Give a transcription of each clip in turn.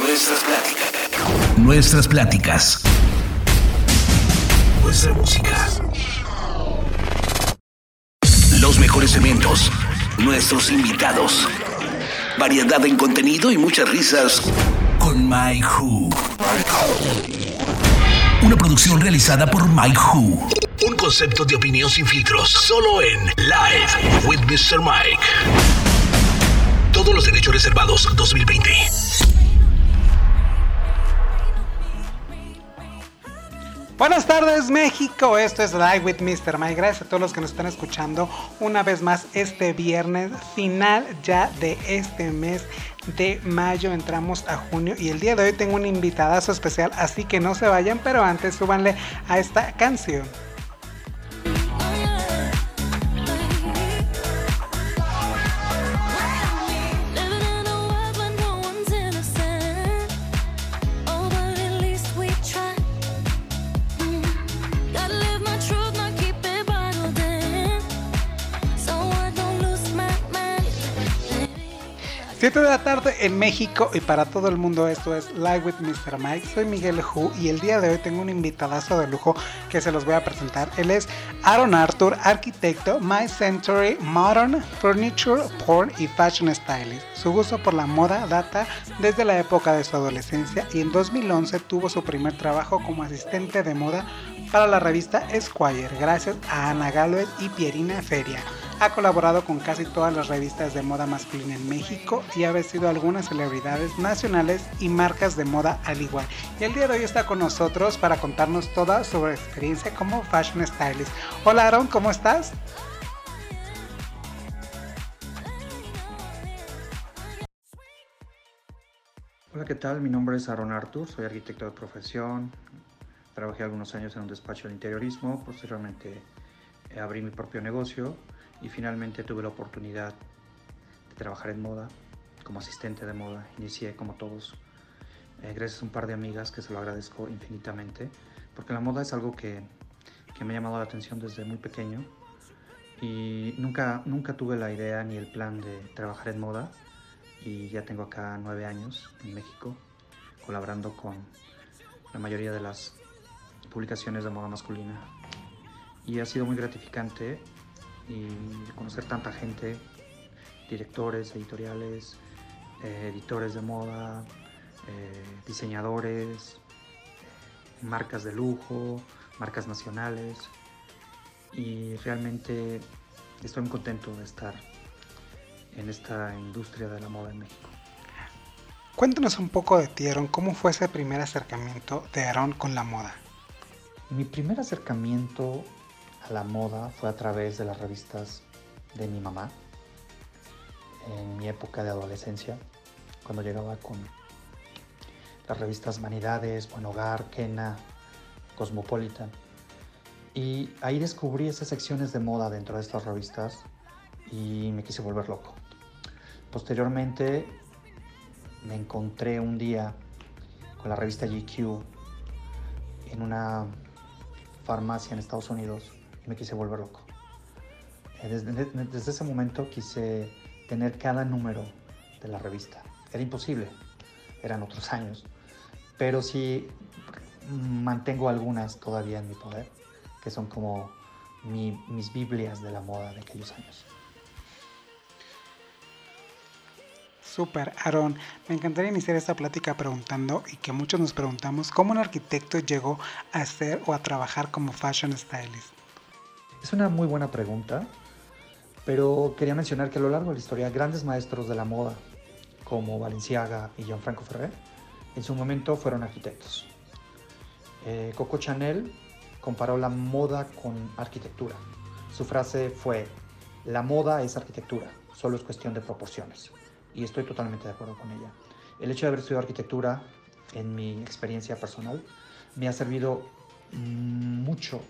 Nuestras pláticas. Nuestras pláticas. Nuestra música. Los mejores eventos. Nuestros invitados. Variedad en contenido y muchas risas con Mike Who. Una producción realizada por Mike Who. Un concepto de opinión sin filtros, solo en Live with Mr. Mike. Todos los derechos reservados 2020. Buenas tardes México, esto es Live with Mr. Mike. Gracias a todos los que nos están escuchando una vez más este viernes, final ya de este mes de mayo, entramos a junio y el día de hoy tengo un invitadazo especial, así que no se vayan, pero antes súbanle a esta canción. De la tarde en México y para todo el mundo esto es Live with Mr. Mike. Soy Miguel Hu y el día de hoy tengo un invitadazo de lujo que se los voy a presentar. Él es Aaron Arthur, arquitecto, My Century, Modern, Furniture, Porn y Fashion Stylist. Su gusto por la moda data desde la época de su adolescencia y en 2011 tuvo su primer trabajo como asistente de moda para la revista Esquire gracias a Ana Galvez y Pierina Feria. Ha colaborado con casi todas las revistas de moda masculina en México y ha vestido algunas celebridades nacionales y marcas de moda al igual. Y el día de hoy está con nosotros para contarnos toda su experiencia como fashion stylist. Hola Aaron, ¿cómo estás? Hola, ¿qué tal? Mi nombre es Aaron Artur, soy arquitecto de profesión. Trabajé algunos años en un despacho de interiorismo, posteriormente eh, abrí mi propio negocio y finalmente tuve la oportunidad de trabajar en moda como asistente de moda. Inicié como todos eh, gracias a un par de amigas que se lo agradezco infinitamente porque la moda es algo que, que, me ha llamado la atención desde muy pequeño. Y nunca, nunca tuve la idea ni el plan de trabajar en moda. Y ya tengo acá nueve años en México colaborando con la mayoría de las publicaciones de moda masculina. Y ha sido muy gratificante y conocer tanta gente, directores, editoriales, eh, editores de moda, eh, diseñadores, eh, marcas de lujo, marcas nacionales y realmente estoy muy contento de estar en esta industria de la moda en México. Cuéntanos un poco de ti, Aaron. ¿Cómo fue ese primer acercamiento de Aaron con la moda? Mi primer acercamiento a la moda fue a través de las revistas de mi mamá en mi época de adolescencia, cuando llegaba con las revistas Vanidades, Buen Hogar, Kena, Cosmopolitan. Y ahí descubrí esas secciones de moda dentro de estas revistas y me quise volver loco. Posteriormente me encontré un día con la revista GQ en una farmacia en Estados Unidos me quise volver loco. Eh, desde, ese momento quise tener cada número de la revista. Era imposible, eran otros años, pero sí mantengo algunas todavía en mi poder, que son como mis Biblias de la moda de aquellos años. Super, Aaron. Me encantaría iniciar esta plática preguntando y que muchos nos preguntamos cómo un arquitecto llegó a ser o a trabajar como fashion stylist. Es una muy buena pregunta, pero quería mencionar que a lo largo de la historia grandes maestros de la moda, como Valenciaga y Gianfranco Ferrer, en su momento fueron arquitectos. Eh, Coco Chanel comparó la moda con arquitectura. Su frase fue, la moda es arquitectura, solo es cuestión de proporciones. Y estoy totalmente de acuerdo con ella. El hecho de haber estudiado arquitectura, en mi experiencia personal, me ha servido mucho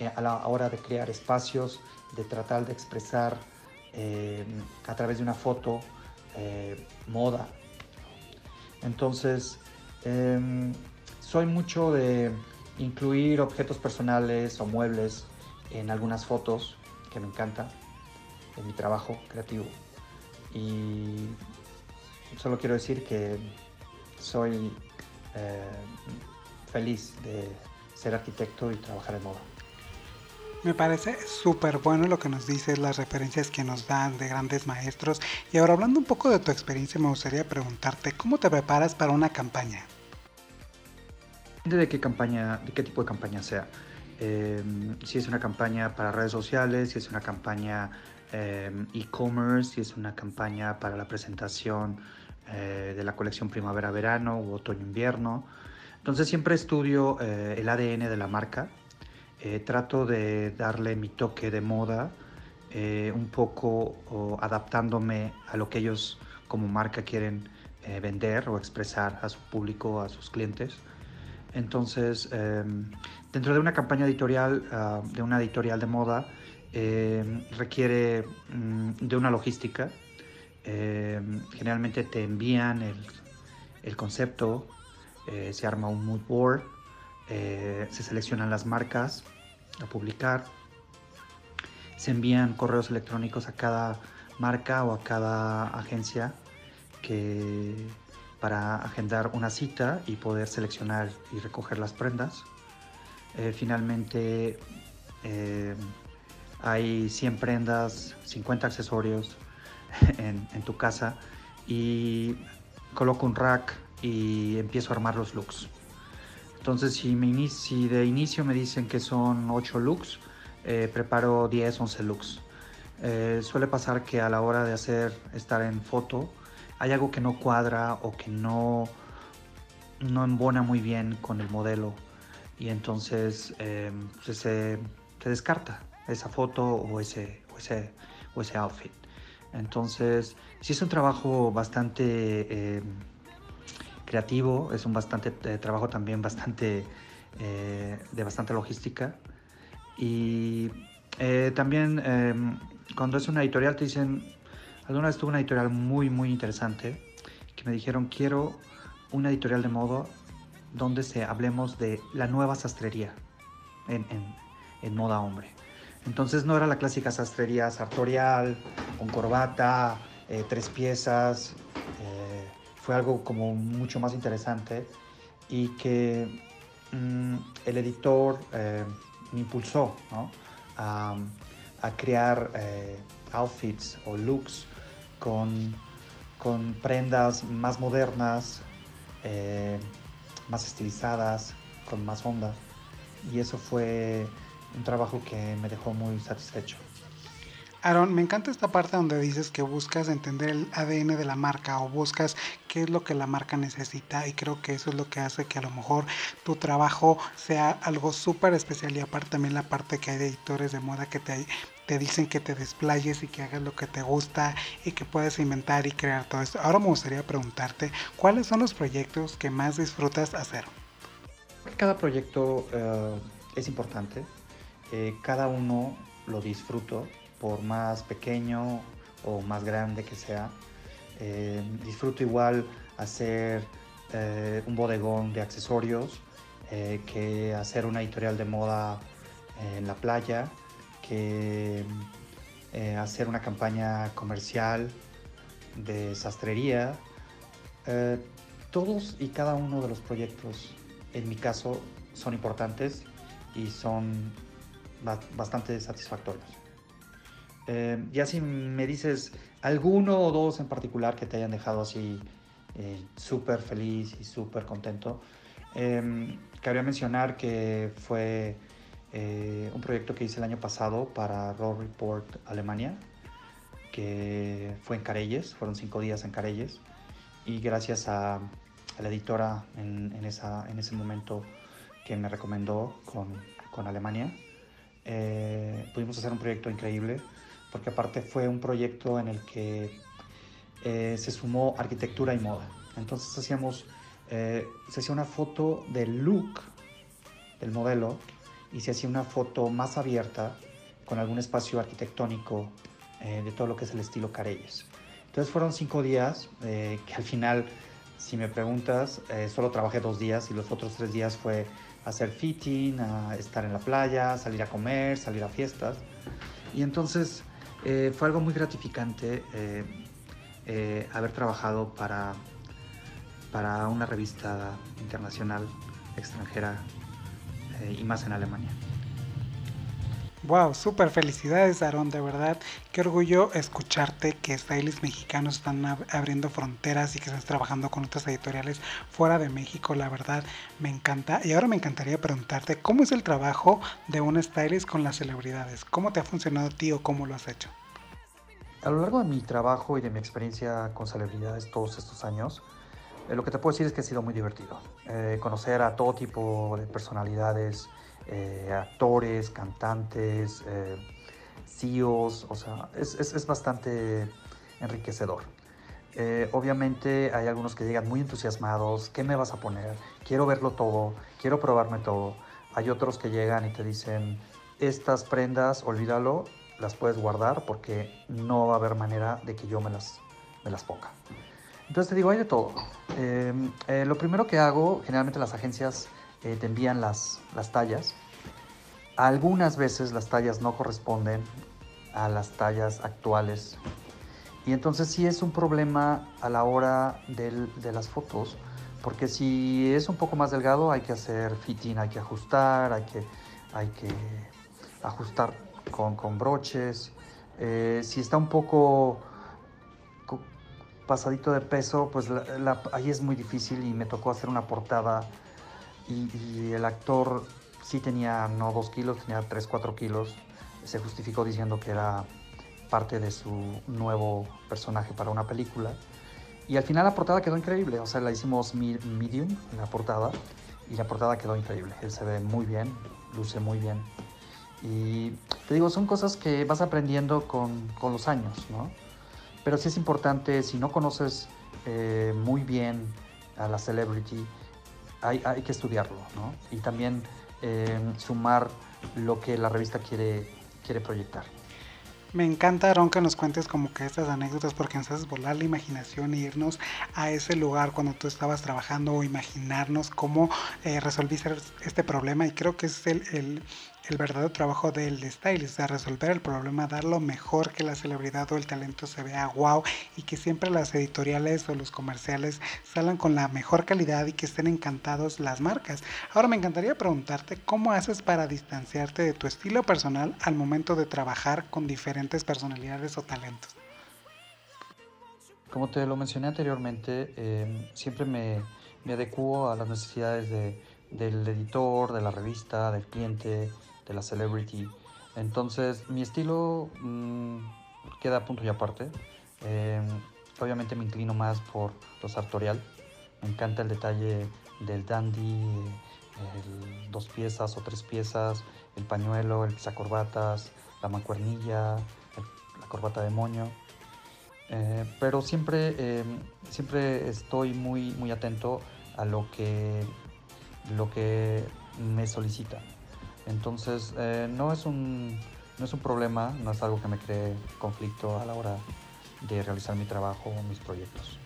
eh, a la hora de crear espacios, de tratar de expresar eh, a través de una foto eh, moda. Entonces, em, soy mucho de incluir objetos personales o muebles en algunas fotos que me encanta en mi trabajo creativo. Y solo quiero decir que soy feliz de ser arquitecto y trabajar en moda. Me parece súper bueno lo que nos dices, las referencias que nos dan de grandes maestros. Y ahora hablando un poco de tu experiencia, me gustaría preguntarte, ¿cómo te preparas para una campaña? Depende de qué campaña, de qué tipo de campaña sea. Em, si es una campaña para redes sociales, si es una campaña em, e-commerce, si es una campaña para la presentación eh, de la colección primavera-verano o otoño-invierno. Entonces siempre estudio eh, el ADN de la marca, eh, trato de darle mi toque de moda, eh, un poco adaptándome a lo que ellos como marca quieren eh, vender o expresar a su público, a sus clientes. Entonces, em, dentro de una campaña editorial, ah, de una editorial de moda, em, requiere mm, de una logística. Em, generalmente te envían el, el concepto, se arma un mood board, eh, se seleccionan las marcas a publicar, se envían correos electrónicos a cada marca o a cada agencia que, para agendar una cita y poder seleccionar y recoger las prendas. Eh, finalmente eh, hay 100 prendas, 50 accesorios en, en, tu casa y coloco un rack y empiezo a armar los looks. Entonces, si, me de inicio me dicen que son 8 looks, eh, preparo 10, 11 looks. Eh, suele pasar que a la hora de hacer, estar en foto, hay algo que no cuadra o que no, no embona muy bien con el modelo y entonces eh, se, se, descarta esa foto o ese, ese, o ese outfit. Entonces, sí es un trabajo bastante creativo, es un bastante eh, trabajo también bastante eh, de bastante logística. Y eh, también em, cuando es una editorial te dicen, alguna vez tuve una editorial muy muy interesante que me dijeron quiero una editorial de moda donde se hablemos de la nueva sastrería en, en, en moda hombre. Entonces no era la clásica sastrería sartorial, con corbata, tres piezas, fue algo como mucho más interesante y que mm, el editor eh, me impulsó a, crear eh, outfits o looks con, con prendas más modernas, eh, más estilizadas, con más onda. Y eso fue un trabajo que me dejó muy satisfecho. Aaron, me encanta esta parte donde dices que buscas entender el ADN de la marca o buscas qué es lo que la marca necesita y creo que eso es lo que hace que a lo mejor tu trabajo sea algo súper especial y aparte también la parte que hay de editores de moda que te, te dicen que te desplayes y que hagas lo que te gusta y que puedes inventar y crear todo esto. Ahora me gustaría preguntarte, ¿cuáles son los proyectos que más disfrutas hacer? Cada proyecto uh, es importante, eh, cada uno lo disfruto por más pequeño o más grande que sea. Eh, disfruto igual hacer eh, un bodegón de accesorios eh, que hacer una editorial de moda en la playa, que hacer una campaña comercial de sastrería. todos y cada uno de los proyectos, en mi caso, son importantes y son bastante satisfactorios. Eh, ya si me dices alguno o dos en particular que te hayan dejado así eh, súper feliz y súper contento, eh, cabría mencionar que fue eh, un proyecto que hice el año pasado para Raw Report Alemania, que fue en Carelles, fueron cinco días en Carelles, y gracias a, a la editora en, en, esa, en, ese momento que me recomendó con, con Alemania, pudimos hacer un proyecto increíble porque aparte fue un proyecto en el que eh, se sumó arquitectura y moda. Entonces hacíamos, eh, se hacía una foto del look del modelo y se hacía una foto más abierta con algún espacio arquitectónico eh, de todo lo que es el estilo Carelles. Entonces fueron cinco días que al final, si me preguntas, solo trabajé dos días y los otros tres días fue hacer fitting, estar en la playa, salir a comer, salir a fiestas. Y entonces eh, fue algo muy gratificante eh, eh, haber trabajado para, para una revista internacional extranjera y más en Alemania. Wow, súper felicidades, Aaron, de verdad. Qué orgullo escucharte que stylists mexicanos están abriendo fronteras y que estás trabajando con otras editoriales fuera de México, la verdad me encanta. Y ahora me encantaría preguntarte, ¿cómo es el trabajo de un stylist con las celebridades? ¿Cómo te ha funcionado a ti o cómo lo has hecho? A lo largo de mi trabajo y de mi experiencia con celebridades todos estos años, eh, lo que te puedo decir es que ha sido muy divertido. Eh, conocer a todo tipo de personalidades, eh, actores, cantantes, CEOs, o sea, es, es, es bastante enriquecedor. obviamente hay algunos que llegan muy entusiasmados, ¿qué me vas a poner? Quiero verlo todo, quiero probarme todo. Hay otros que llegan y te dicen, estas prendas, olvídalo, las puedes guardar porque no va a haber manera de que yo me las, me las ponga. Entonces te digo, hay de todo. Em, eh, lo primero que hago, generalmente las agencias eh, te envían las, las tallas. Algunas veces las tallas no corresponden a las tallas actuales. Y entonces sí es un problema a la hora del, de las fotos, porque si es un poco más delgado hay que hacer fitting, hay que ajustar, hay que, hay que ajustar con, con broches. Eh, si está un poco pasadito de peso, pues ahí es muy difícil y me tocó hacer una portada y, el actor sí tenía no dos kilos, tenía tres, cuatro kilos. Se justificó diciendo que era parte de su nuevo personaje para una película. Y al final la portada quedó increíble, o sea, la hicimos medium, la portada, y la portada quedó increíble. Él se ve muy bien, luce muy bien. Y te digo, son cosas que vas aprendiendo con, con los años, ¿no? Pero sí es importante, si no conoces eh, muy bien a la celebrity, hay, que estudiarlo, ¿no? Y también eh, sumar lo que la revista quiere, quiere proyectar. Me encanta, Aaron, que nos cuentes como que estas anécdotas porque nos haces volar la imaginación e irnos a ese lugar cuando tú estabas trabajando o imaginarnos cómo eh, resolviste este problema y creo que es el, el verdadero trabajo del stylist, de resolver el problema, dar lo mejor que la celebridad o el talento se vea wow y que siempre las editoriales o los comerciales salgan con la mejor calidad y que estén encantados las marcas. Ahora me encantaría preguntarte cómo haces para distanciarte de tu estilo personal al momento de trabajar con diferentes personalidades o talentos. Como te lo mencioné anteriormente, em, siempre me, me adecuo a las necesidades de, del editor, de la revista, del cliente, de la celebrity. Entonces mi estilo mm, queda a punto y aparte. Em, obviamente me inclino más por lo sartorial. Me encanta el detalle del dandy, dos piezas o tres piezas, el pañuelo, el pisacorbatas, la mancuernilla, la corbata de moño. Eh, pero siempre, em, siempre estoy muy, muy atento a lo que, lo que me solicita. Entonces, eh, no, es un, no es un problema, no es algo que me cree conflicto a la hora de realizar mi trabajo o mis proyectos.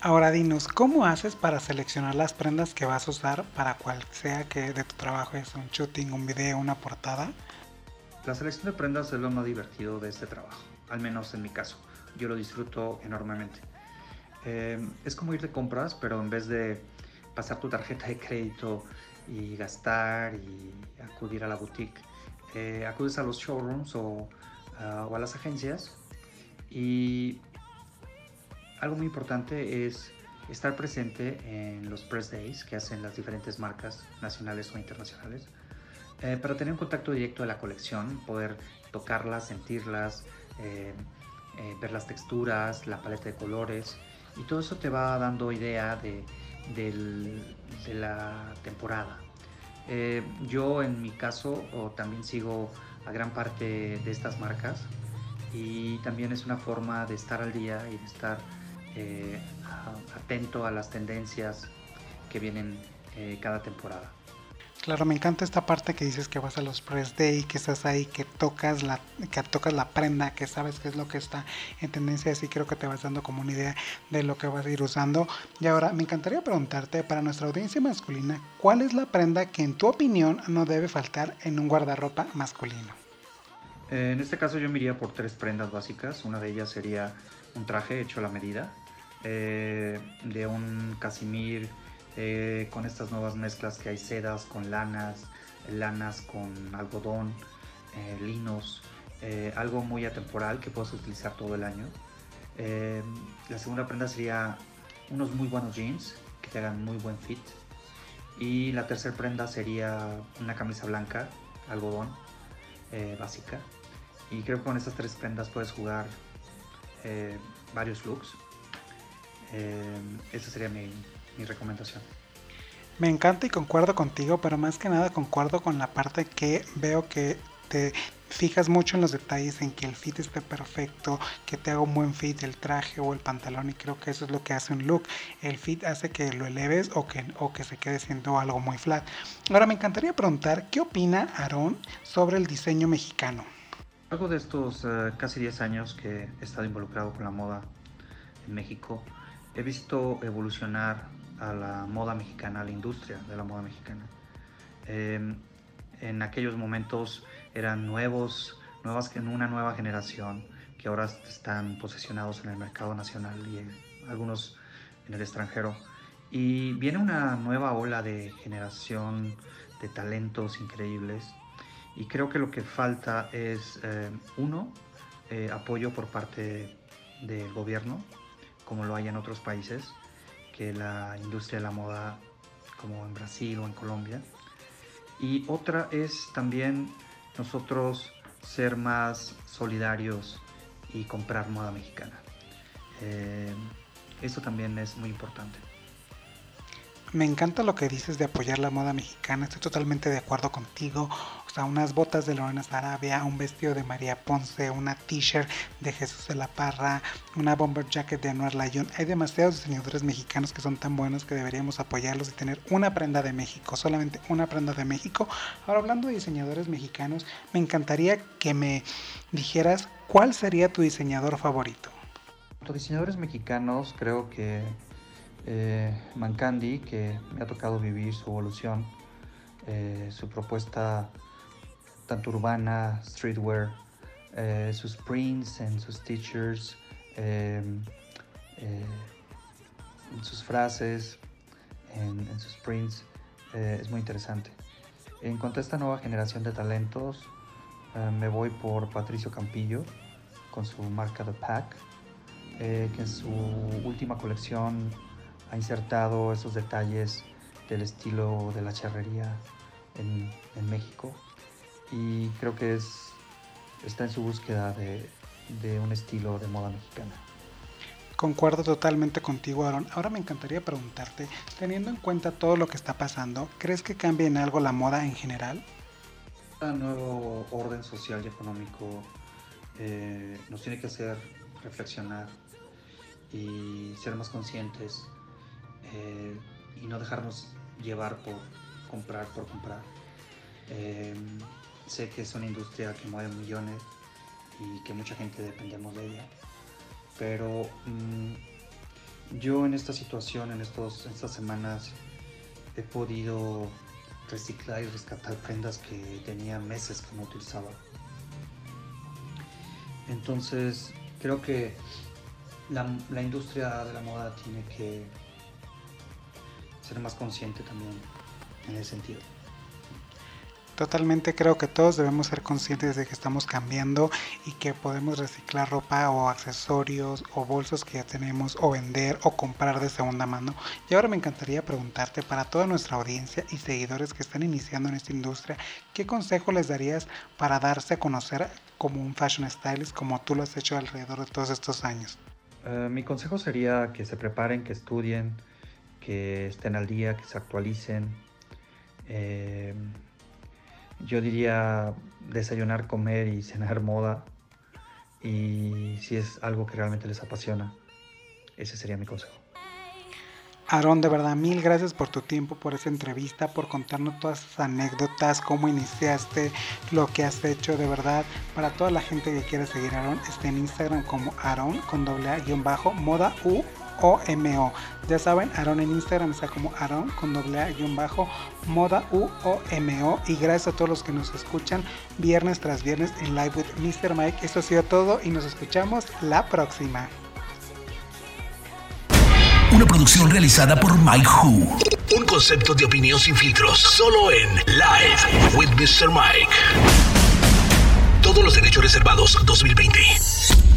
Ahora dinos, ¿cómo haces para seleccionar las prendas que vas a usar para cual sea que de tu trabajo es un shooting, un video, una portada? La selección de prendas es lo más divertido de este trabajo, al menos en mi caso. Yo lo disfruto enormemente. Eh, es como ir de compras, pero en vez de pasar tu tarjeta de crédito y gastar y acudir a la boutique. Eh, acudes a los showrooms o, ah, o, a las agencias y algo muy importante es estar presente en los press days que hacen las diferentes marcas nacionales o internacionales eh, para tener un contacto directo de la colección, poder tocarlas, sentirlas, eh, ver las texturas, la paleta de colores y todo eso te va dando idea de de la temporada. Eh, yo en mi caso también sigo a gran parte de estas marcas y también es una forma de estar al día y de estar eh, atento a las tendencias que vienen eh, cada temporada. Claro, me encanta esta parte que dices que vas a los press day, que estás ahí, que tocas la, que tocas la prenda, que sabes qué es lo que está en tendencia, así creo que te vas dando como una idea de lo que vas a ir usando. Y ahora me encantaría preguntarte para nuestra audiencia masculina, ¿cuál es la prenda que en tu opinión no debe faltar en un guardarropa masculino? En este caso yo me iría por tres prendas básicas. Una de ellas sería un traje hecho a la medida. eh, de un casimir eh, con estas nuevas mezclas que hay sedas con lanas, lanas con algodón, eh, linos, algo muy atemporal que puedes utilizar todo el año. la segunda prenda sería unos muy buenos jeans que te hagan muy buen fit. Y la tercera prenda sería una camisa blanca, algodón, básica. Y creo que con estas tres prendas puedes jugar varios looks eh, esa sería mi, recomendación. Me encanta y concuerdo contigo, pero más que nada concuerdo con la parte que veo que te fijas mucho en los detalles, en que el fit esté perfecto, que te haga un buen fit el traje o el pantalón y creo que eso es lo que hace un look. El fit hace que lo eleves o que, o que se quede siendo algo muy flat. Ahora me encantaría preguntar, ¿qué opina Aarón sobre el diseño mexicano? Algo de estos eh, casi 10 años que he estado involucrado con la moda en México, he visto evolucionar a la moda mexicana, a la industria de la moda mexicana. Em, en aquellos momentos eran nuevos, nuevas, en una nueva generación que ahora están posesionados en el mercado nacional y algunos en el extranjero. Y viene una nueva ola de generación de talentos increíbles. Y creo que lo que falta es, eh, uno, eh, apoyo por parte del gobierno, como lo hay en otros países, que la industria de la moda como en Brasil o en Colombia. Y otra es también nosotros ser más solidarios y comprar moda mexicana. Eh, eso también es muy importante. Me encanta lo que dices de apoyar la moda mexicana, estoy totalmente de acuerdo contigo. Sea, unas botas de Lorena Sarabia, un vestido de María Ponce, una t-shirt de Jesús de la Parra, una bomber jacket de Anuar Layón. Hay demasiados diseñadores mexicanos que son tan buenos que deberíamos apoyarlos y tener una prenda de México, solamente una prenda de México. Ahora, hablando de diseñadores mexicanos, me encantaría que me dijeras cuál sería tu diseñador favorito. Los diseñadores mexicanos creo que eh, Mancandi, que me ha tocado vivir su evolución, eh, su propuesta tanto urbana, streetwear, eh, sus prints en sus teachers, em, sus frases, en, sus prints, es muy interesante. En cuanto a esta nueva generación de talentos, me voy por Patricio Campillo con su marca The Pack, que en su última colección ha insertado esos detalles del estilo de la charrería en, México y creo que es, está en su búsqueda de, de un estilo de moda mexicana. Concuerdo totalmente contigo, Aaron. Ahora me encantaría preguntarte, teniendo en cuenta todo lo que está pasando, ¿crees que cambie en algo la moda en general? Un nuevo orden social y económico eh, nos tiene que hacer reflexionar y ser más conscientes eh, y no dejarnos llevar por comprar por comprar. Eh, sé que es una industria que mueve millones y que mucha gente dependemos de ella, pero mm, yo en esta situación, en, estos, estas semanas, he podido reciclar y rescatar prendas que tenía meses que no utilizaba. Entonces, creo que la industria de la moda tiene que ser más consciente también en ese sentido. Totalmente creo que todos debemos ser conscientes de que estamos cambiando y que podemos reciclar ropa o accesorios o bolsos que ya tenemos o vender o comprar de segunda mano. Y ahora me encantaría preguntarte para toda nuestra audiencia y seguidores que están iniciando en esta industria, ¿qué consejo les darías para darse a conocer como un fashion stylist como tú lo has hecho alrededor de todos estos años? Eh, mi consejo sería que se preparen, que estudien, que estén al día, que se actualicen. Eh, yo diría desayunar, comer y cenar moda. Y si es algo que realmente les apasiona, ese sería mi consejo. Aaron, de verdad, mil gracias por tu tiempo, por esa entrevista, por contarnos todas esas anécdotas, cómo iniciaste, lo que has hecho, de verdad. Para toda la gente que quiere seguir a Aaron, está en Instagram como Aaron con doble A guion bajo, moda U o-M-O. Ya saben, Aaron en Instagram está como Aaron con doble A guion bajo moda U O M O. Y gracias a todos los que nos escuchan viernes tras viernes en Live with Mr. Mike. Esto ha sido todo y nos escuchamos la próxima. Una producción realizada por Mike Who. Un concepto de opinión sin filtros, solo en Live with Mr. Mike. Todos los derechos reservados 2020.